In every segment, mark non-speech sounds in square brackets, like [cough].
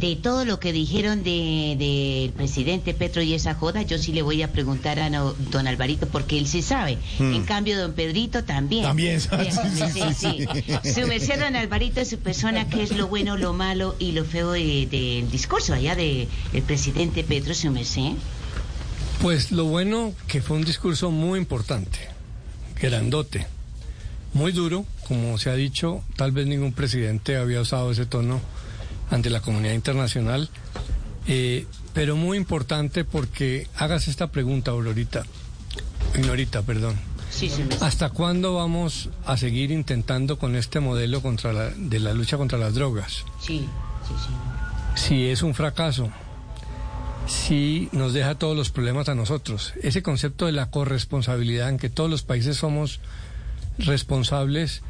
de todo lo que dijeron del de, presidente Petro y esa joda, yo sí le voy a preguntar a don Alvarito porque él sí sabe. Hmm. En cambio, don Pedrito también. También sabe. [laughs] Sí, sí, sí, Su merced, don Alvarito, es su persona, que es lo bueno, lo malo y lo feo del discurso allá del presidente Petro, su merced. Pues lo bueno que fue un discurso muy importante, grandote, muy duro, como se ha dicho, tal vez ningún presidente había usado ese tono ante la comunidad internacional, eh, pero muy importante porque hagas esta pregunta, Aurorita, Ignorita, perdón. ¿Hasta cuándo vamos a seguir intentando con este modelo contra la, de la lucha contra las drogas? Sí, sí, sí. Si es un fracaso, si nos deja todos los problemas a nosotros. Ese concepto de la corresponsabilidad en que todos los países somos responsables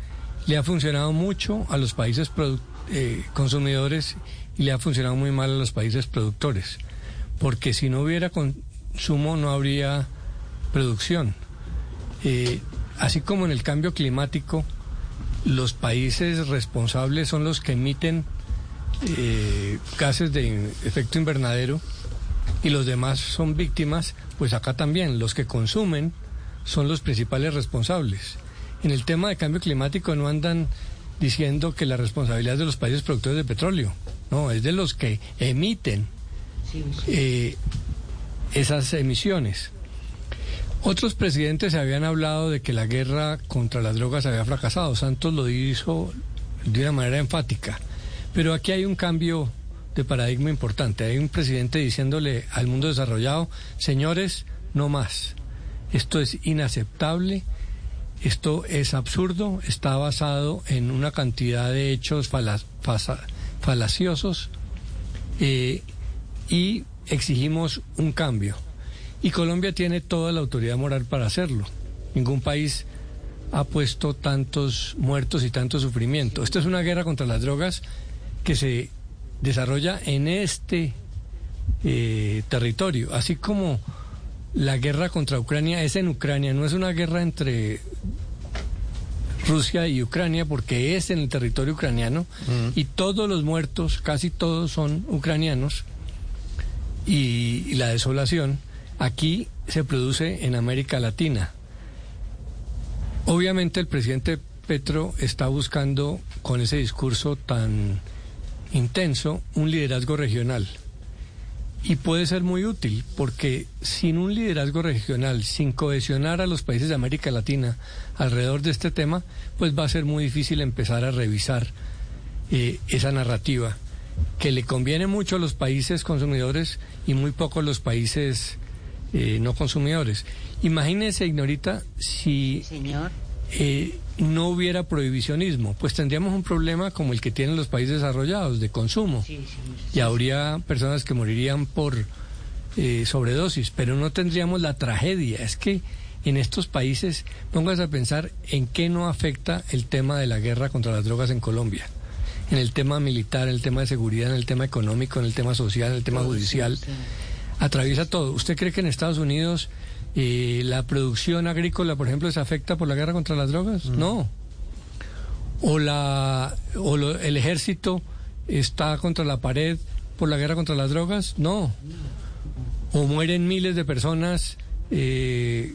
le ha funcionado mucho a los países eh, consumidores y le ha funcionado muy mal a los países productores. Porque si no hubiera consumo no habría producción. Eh, así como en el cambio climático, los países responsables son los que emiten eh, gases de efecto invernadero y los demás son víctimas, pues acá también los que consumen son los principales responsables. En el tema de cambio climático no andan diciendo que la responsabilidad es de los países productores de petróleo, no, es de los que emiten eh, esas emisiones. Otros presidentes habían hablado de que la guerra contra las drogas había fracasado. Santos lo hizo de una manera enfática. Pero aquí hay un cambio de paradigma importante. Hay un presidente diciéndole al mundo desarrollado, señores, no más. Esto es inaceptable, esto es absurdo, está basado en una cantidad de hechos falaciosos eh, y exigimos un cambio. Y Colombia tiene toda la autoridad moral para hacerlo. Ningún país ha puesto tantos muertos y tanto sufrimiento. Esto es una guerra contra las drogas que se desarrolla en este eh, territorio, así como la guerra contra Ucrania es en Ucrania, no es una guerra entre Rusia y Ucrania porque es en el territorio ucraniano y todos los muertos, casi todos son ucranianos y, la desolación aquí se produce en América Latina. Obviamente el presidente Petro está buscando con ese discurso tan intenso un liderazgo regional. Y puede ser muy útil, porque sin un liderazgo regional, sin cohesionar a los países de América Latina alrededor de este tema, pues va a ser muy difícil empezar a revisar eh, esa narrativa, que le conviene mucho a los países consumidores y muy poco a los países eh, no consumidores. Imagínese, Ignorita, si Señor. Eh, no hubiera prohibicionismo, pues tendríamos un problema como el que tienen los países desarrollados de consumo. y habría personas que morirían por eh, sobredosis, pero no tendríamos la tragedia. Es que en estos países, pongas a pensar en qué no afecta el tema de la guerra contra las drogas en Colombia. En el tema militar, en el tema de seguridad, en el tema económico, en el tema social, en el tema judicial. Atraviesa todo. ¿Usted cree que en Estados Unidos eh, ¿La producción agrícola, por ejemplo, se afecta por la guerra contra las drogas? Mm. No. ¿O, la, o el ejército está contra la pared por la guerra contra las drogas? No. ¿O mueren miles de personas eh,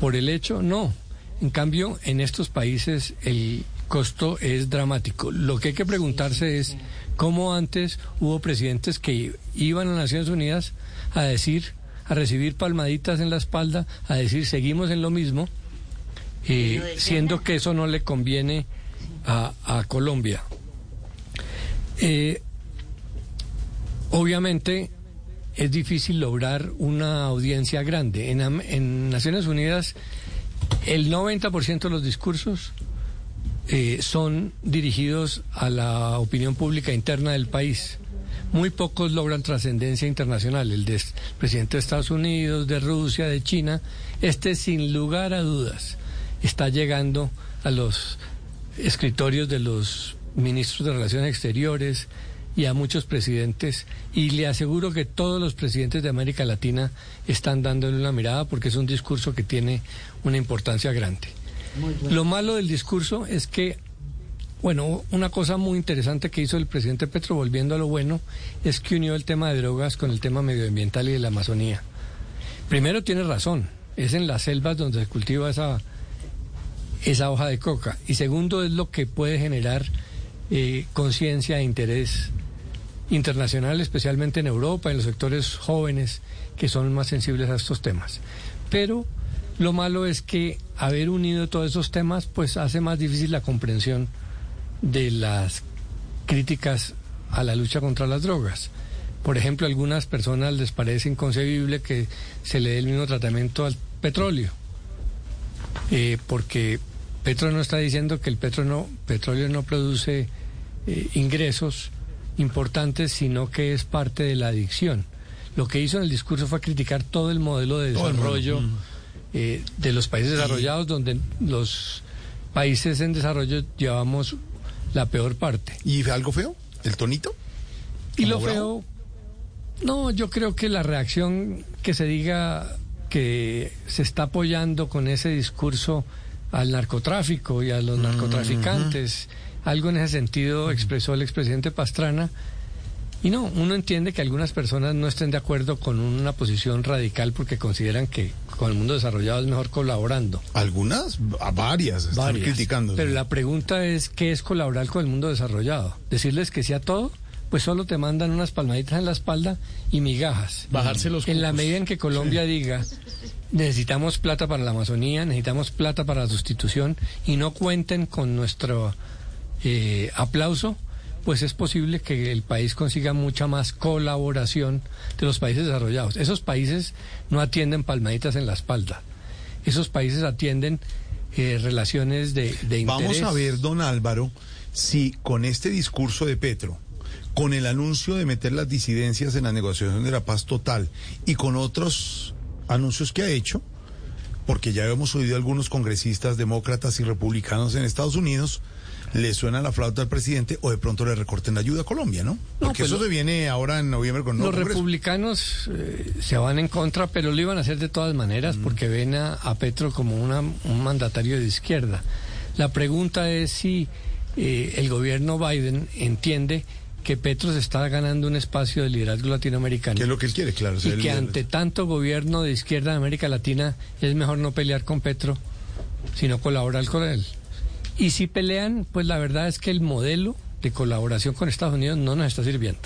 por el hecho? No. En cambio, en estos países el costo es dramático. Lo que hay que preguntarse es cómo antes hubo presidentes que iban a Naciones Unidas a decir a recibir palmaditas en la espalda, a decir seguimos en lo mismo, eh, siendo que eso no le conviene a, Colombia. Eh, obviamente es difícil lograr una audiencia grande. En, en Naciones Unidas el 90% de los discursos eh, son dirigidos a la opinión pública interna del país muy pocos logran trascendencia internacional. El del presidente de Estados Unidos, de Rusia, de China, este sin lugar a dudas está llegando a los escritorios de los ministros de Relaciones Exteriores y a muchos presidentes y le aseguro que todos los presidentes de América Latina están dándole una mirada porque es un discurso que tiene una importancia grande. Lo malo del discurso es que Bueno, una cosa muy interesante que hizo el presidente Petro, volviendo a lo bueno, es que unió el tema de drogas con el tema medioambiental y de la Amazonía. Primero tiene razón, es en las selvas donde se cultiva esa, esa hoja de coca. Y segundo es lo que puede generar eh, conciencia e interés internacional, especialmente en Europa, en los sectores jóvenes que son más sensibles a estos temas. Pero lo malo es que haber unido todos esos temas pues hace más difícil la comprensión de las críticas a la lucha contra las drogas. Por ejemplo, a algunas personas les parece inconcebible que se le dé el mismo tratamiento al petróleo, eh, porque Petro no está diciendo que el petróleo no produce eh, ingresos importantes, sino que es parte de la adicción. Lo que hizo en el discurso fue criticar todo el modelo de desarrollo mm. eh, de los países desarrollados, donde los países en desarrollo llevamos la peor parte. ¿Y algo feo? ¿El tonito? Y lo feo, no, yo creo que la reacción que se diga que se está apoyando con ese discurso al narcotráfico y a los mm, narcotraficantes, algo en ese sentido expresó el expresidente Pastrana. Y no, uno entiende que algunas personas no estén de acuerdo con una posición radical porque consideran que con el mundo desarrollado es mejor colaborando. Algunas, varias, están criticando. Pero la pregunta es, ¿qué es colaborar con el mundo desarrollado? ¿Decirles que sea todo? Pues solo te mandan unas palmaditas en la espalda y migajas. Bajarse los En la medida en que Colombia diga, necesitamos plata para la Amazonía, necesitamos plata para la sustitución y no cuenten con nuestro eh, aplauso, pues es posible que el país consiga mucha más colaboración de los países desarrollados. Esos países no atienden palmaditas en la espalda. Esos países atienden eh, relaciones de, de interés. Vamos a ver, don Álvaro, si con este discurso de Petro, con el anuncio de meter las disidencias en la negociación de la paz total y con otros anuncios que ha hecho, porque ya hemos oído algunos congresistas demócratas y republicanos en Estados Unidos, le suena la flauta al presidente o de pronto le recorten la ayuda a Colombia, ¿no? Porque pues eso se viene ahora en noviembre con Los republicanos eh, se van en contra, pero lo iban a hacer de todas maneras porque ven a, Petro como una, un mandatario de izquierda. La pregunta es si eh, el gobierno Biden entiende que Petro se está ganando un espacio de liderazgo latinoamericano. Que es lo que él quiere, claro. Y que ante tanto gobierno de izquierda de América Latina es mejor no pelear con Petro, sino colaborar con él. Y si pelean, pues la verdad es que el modelo de colaboración con Estados Unidos no nos está sirviendo.